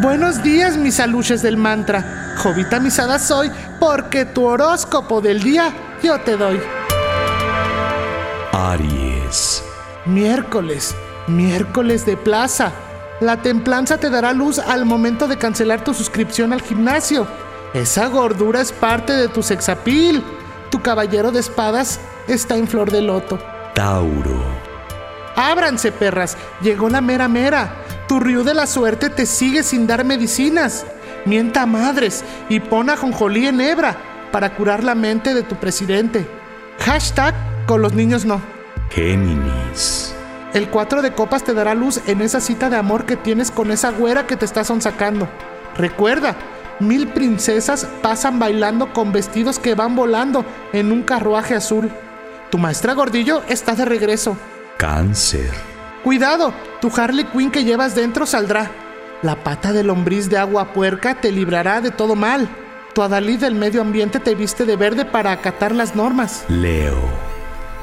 Buenos días, mis aluches del mantra. Jovita misada soy porque tu horóscopo del día yo te doy. Aries. Miércoles, miércoles de plaza. La templanza te dará luz al momento de cancelar tu suscripción al gimnasio. Esa gordura es parte de tu sexapil. Tu caballero de espadas está en flor de loto. Tauro. Ábranse, perras. Llegó la mera mera. Tu río de la suerte te sigue sin dar medicinas. Mienta madres y pon a jonjolí en hebra para curar la mente de tu presidente. Hashtag con los niños no. Géminis. El 4 de copas te dará luz en esa cita de amor que tienes con esa güera que te está sonsacando. Recuerda, mil princesas pasan bailando con vestidos que van volando en un carruaje azul. Tu maestra Gordillo está de regreso. Cáncer. Cuidado, tu Harley Quinn que llevas dentro saldrá. La pata de lombriz de agua puerca te librará de todo mal. Tu Adalid del medio ambiente te viste de verde para acatar las normas. Leo.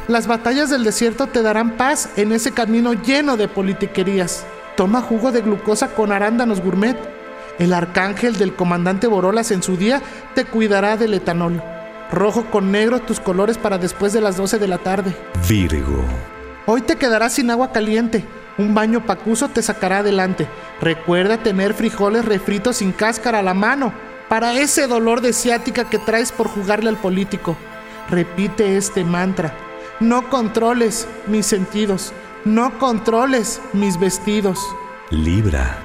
Las batallas del desierto te darán paz en ese camino lleno de politiquerías. Toma jugo de glucosa con arándanos gourmet. El arcángel del comandante Borolas en su día te cuidará del etanol. Rojo con negro tus colores para después de las 12 de la tarde. Virgo. Hoy te quedarás sin agua caliente. Un baño pacuso te sacará adelante. Recuerda tener frijoles refritos sin cáscara a la mano para ese dolor de ciática que traes por jugarle al político. Repite este mantra. No controles mis sentidos. No controles mis vestidos. Libra.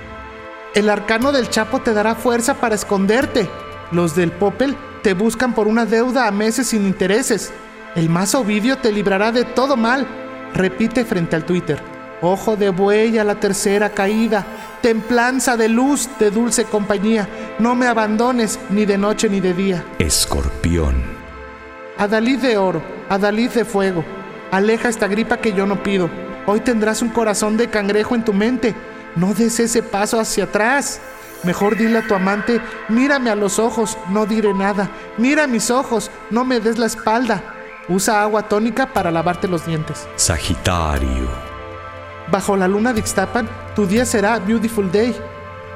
El arcano del Chapo te dará fuerza para esconderte. Los del Popel te buscan por una deuda a meses sin intereses. El más Ovidio te librará de todo mal. Repite frente al Twitter. Ojo de buey a la tercera caída. Templanza de luz de dulce compañía. No me abandones ni de noche ni de día. Escorpión. Adalid de oro, Adalid de fuego. Aleja esta gripa que yo no pido. Hoy tendrás un corazón de cangrejo en tu mente. No des ese paso hacia atrás. Mejor dile a tu amante, mírame a los ojos, no diré nada. Mira mis ojos, no me des la espalda. Usa agua tónica para lavarte los dientes. Sagitario. Bajo la luna de Ixtapan, tu día será Beautiful Day.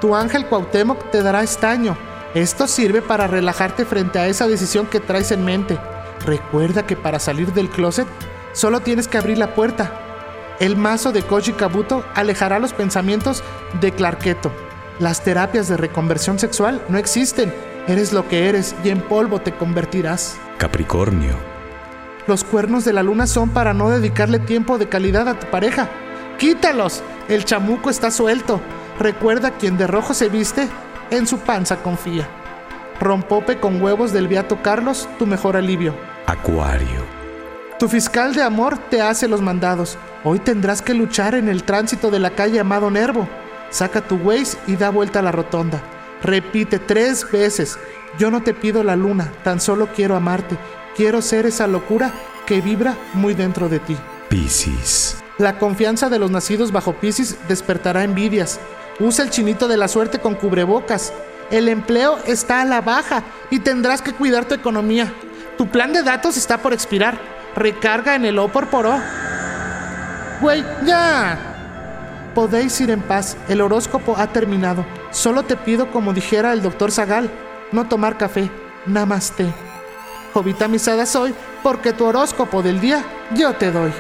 Tu ángel Cuauhtémoc te dará estaño. Esto sirve para relajarte frente a esa decisión que traes en mente. Recuerda que para salir del closet solo tienes que abrir la puerta. El mazo de Koji Kabuto alejará los pensamientos de Clarketo. Las terapias de reconversión sexual no existen. Eres lo que eres y en polvo te convertirás. Capricornio. Los cuernos de la luna son para no dedicarle tiempo de calidad a tu pareja. Quítalos. El chamuco está suelto. Recuerda quien de rojo se viste, en su panza confía. Rompope con huevos del Beato Carlos, tu mejor alivio. Acuario. Tu fiscal de amor te hace los mandados. Hoy tendrás que luchar en el tránsito de la calle Amado Nervo. Saca tu Waze y da vuelta a la rotonda. Repite tres veces. Yo no te pido la luna, tan solo quiero amarte. Quiero ser esa locura que vibra muy dentro de ti. Piscis. La confianza de los nacidos bajo Piscis despertará envidias. Usa el chinito de la suerte con cubrebocas. El empleo está a la baja y tendrás que cuidar tu economía. Tu plan de datos está por expirar. Recarga en el O por por O. Güey, ya. Podéis ir en paz. El horóscopo ha terminado. Solo te pido, como dijera el doctor Zagal, no tomar café. Namaste. Jovita misada soy porque tu horóscopo del día yo te doy.